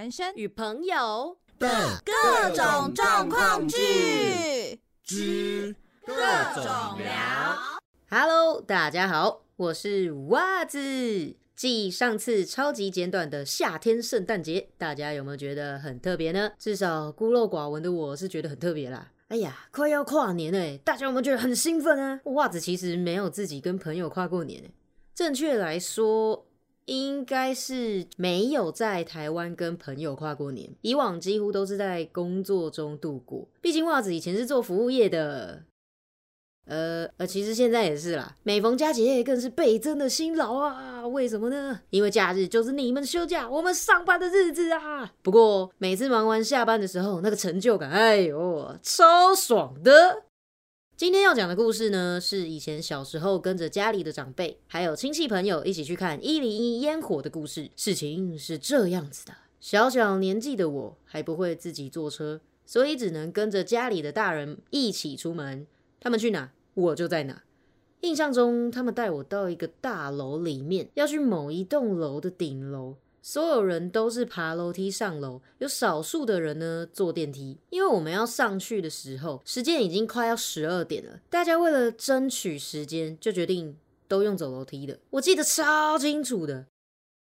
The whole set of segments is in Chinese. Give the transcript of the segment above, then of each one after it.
人生与朋友的各种状况剧之各种聊。Hello，大家好，我是袜子。继上次超级简短的夏天圣诞节，大家有没有觉得很特别呢？至少孤陋寡闻的我是觉得很特别啦。哎呀，快要跨年嘞，大家有没有觉得很兴奋啊？袜子其实没有自己跟朋友跨过年嘞。正确来说。应该是没有在台湾跟朋友跨过年，以往几乎都是在工作中度过。毕竟袜子以前是做服务业的，呃呃，其实现在也是啦。每逢佳节更是倍增的辛劳啊！为什么呢？因为假日就是你们休假，我们上班的日子啊。不过每次忙完下班的时候，那个成就感，哎呦，超爽的。今天要讲的故事呢，是以前小时候跟着家里的长辈，还有亲戚朋友一起去看一零一烟火的故事。事情是这样子的，小小年纪的我还不会自己坐车，所以只能跟着家里的大人一起出门。他们去哪，我就在哪。印象中，他们带我到一个大楼里面，要去某一栋楼的顶楼。所有人都是爬楼梯上楼，有少数的人呢坐电梯。因为我们要上去的时候，时间已经快要十二点了，大家为了争取时间，就决定都用走楼梯的。我记得超清楚的。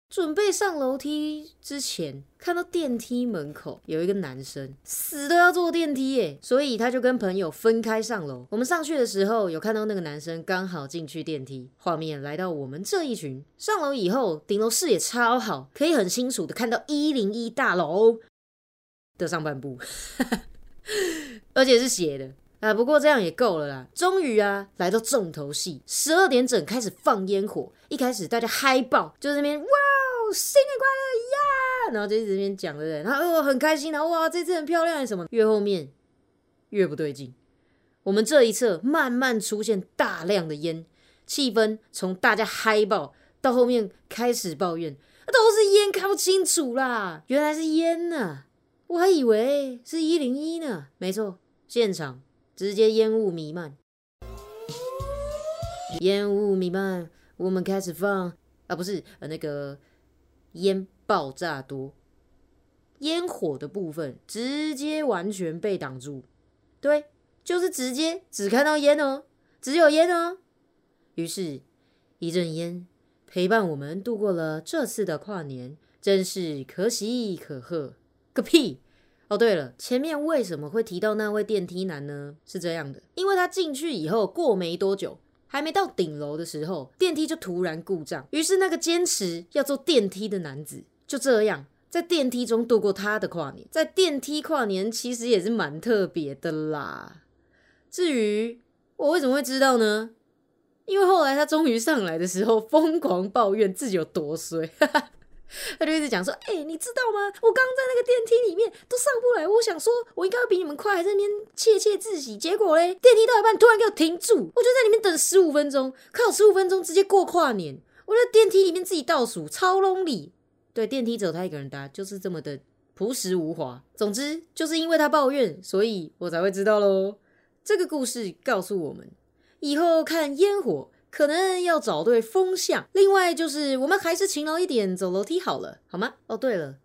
准备上楼梯之前，看到电梯门口有一个男生死都要坐电梯，耶，所以他就跟朋友分开上楼。我们上去的时候，有看到那个男生刚好进去电梯。画面来到我们这一群上楼以后，顶楼视野超好，可以很清楚的看到一零一大楼的上半部，而且是斜的啊。不过这样也够了啦。终于啊，来到重头戏，十二点整开始放烟火。一开始大家嗨爆，就在那边哇。新年快乐呀！然后就这边讲的人，他哦很开心啊，哇，这次很漂亮，什么越后面越不对劲。我们这一侧慢慢出现大量的烟，气氛从大家嗨爆到后面开始抱怨，都是烟看不清楚啦。原来是烟呢，我还以为是一零一呢。没错，现场直接烟雾弥漫，烟雾弥漫，我们开始放啊，不是那个。烟爆炸多，烟火的部分直接完全被挡住，对，就是直接只看到烟哦，只有烟哦。于是，一阵烟陪伴我们度过了这次的跨年，真是可喜可贺。个屁！哦，对了，前面为什么会提到那位电梯男呢？是这样的，因为他进去以后过没多久。还没到顶楼的时候，电梯就突然故障。于是那个坚持要坐电梯的男子，就这样在电梯中度过他的跨年。在电梯跨年其实也是蛮特别的啦。至于我为什么会知道呢？因为后来他终于上来的时候，疯狂抱怨自己有多衰。他就一直讲说：“哎，你知道吗？我刚刚在那个电梯里面都上不来，我想说我应该比你们快，在那边窃窃自喜。结果嘞，电梯到一半突然给我停住，我就在里面等十五分钟。靠，十五分钟直接过跨年，我在电梯里面自己倒数，超 lonely。对，电梯有他一个人搭，就是这么的朴实无华。总之，就是因为他抱怨，所以我才会知道喽。这个故事告诉我们，以后看烟火。”可能要找对风向，另外就是我们还是勤劳一点，走楼梯好了，好吗？哦，对了。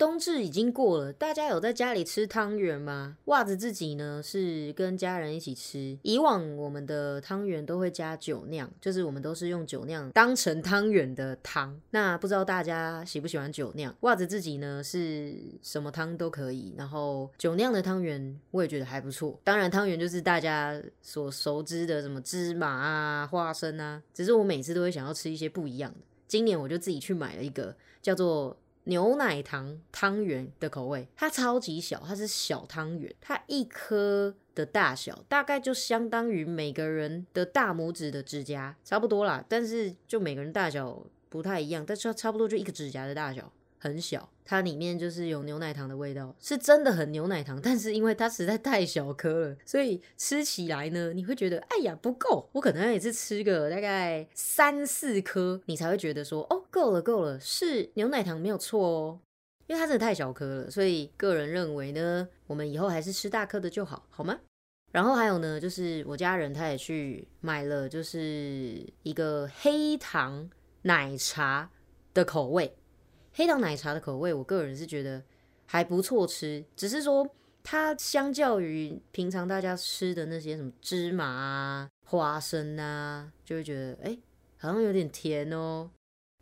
冬至已经过了，大家有在家里吃汤圆吗？袜子自己呢是跟家人一起吃。以往我们的汤圆都会加酒酿，就是我们都是用酒酿当成汤圆的汤。那不知道大家喜不喜欢酒酿？袜子自己呢是什么汤都可以，然后酒酿的汤圆我也觉得还不错。当然汤圆就是大家所熟知的什么芝麻啊、花生啊，只是我每次都会想要吃一些不一样的。今年我就自己去买了一个叫做。牛奶糖汤圆的口味，它超级小，它是小汤圆，它一颗的大小大概就相当于每个人的大拇指的指甲差不多啦，但是就每个人大小不太一样，但是它差不多就一个指甲的大小。很小，它里面就是有牛奶糖的味道，是真的很牛奶糖。但是因为它实在太小颗了，所以吃起来呢，你会觉得，哎呀，不够。我可能要也是吃个大概三四颗，你才会觉得说，哦，够了，够了，是牛奶糖没有错哦。因为它真的太小颗了，所以个人认为呢，我们以后还是吃大颗的就好，好吗？然后还有呢，就是我家人他也去买了，就是一个黑糖奶茶的口味。黑糖奶茶的口味，我个人是觉得还不错吃，只是说它相较于平常大家吃的那些什么芝麻、花生啊，就会觉得哎，好像有点甜哦。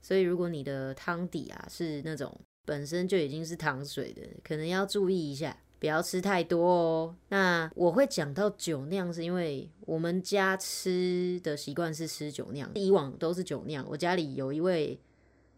所以如果你的汤底啊是那种本身就已经是糖水的，可能要注意一下，不要吃太多哦。那我会讲到酒酿，是因为我们家吃的习惯是吃酒酿，以往都是酒酿。我家里有一位。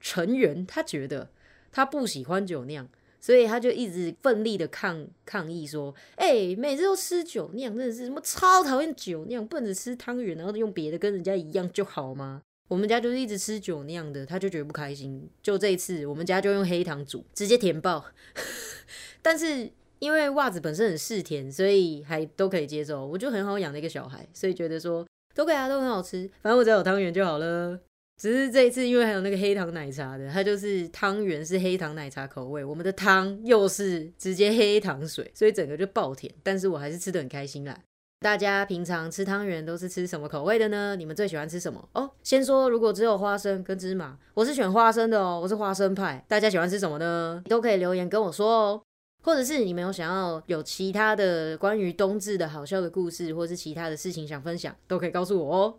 成员他觉得他不喜欢酒酿，所以他就一直奋力的抗抗议说：“哎，每次都吃酒酿，真的是什么超讨厌酒酿，不能吃汤圆，然后用别的跟人家一样就好吗？我们家就是一直吃酒酿的，他就觉得不开心。就这次我们家就用黑糖煮，直接填爆。但是因为袜子本身很嗜甜，所以还都可以接受。我就很好养的一个小孩，所以觉得说都给他都很好吃，反正我只要有汤圆就好了。”只是这一次，因为还有那个黑糖奶茶的，它就是汤圆是黑糖奶茶口味，我们的汤又是直接黑糖水，所以整个就爆甜。但是我还是吃的很开心啦。大家平常吃汤圆都是吃什么口味的呢？你们最喜欢吃什么？哦，先说如果只有花生跟芝麻，我是选花生的哦，我是花生派。大家喜欢吃什么呢？都可以留言跟我说哦。或者是你们有想要有其他的关于冬至的好笑的故事，或是其他的事情想分享，都可以告诉我哦。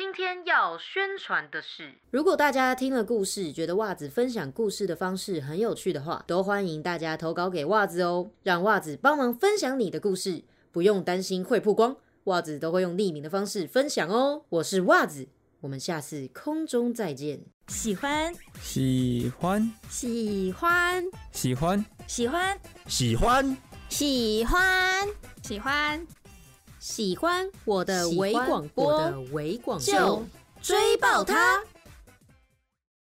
今天要宣传的是，如果大家听了故事，觉得袜子分享故事的方式很有趣的话，都欢迎大家投稿给袜子哦，让袜子帮忙分享你的故事，不用担心会曝光，袜子都会用匿名的方式分享哦。我是袜子，我们下次空中再见。喜欢，喜欢，喜欢，喜欢，喜欢，喜欢，喜欢，喜欢，喜欢。喜欢我的微广播，就追爆它。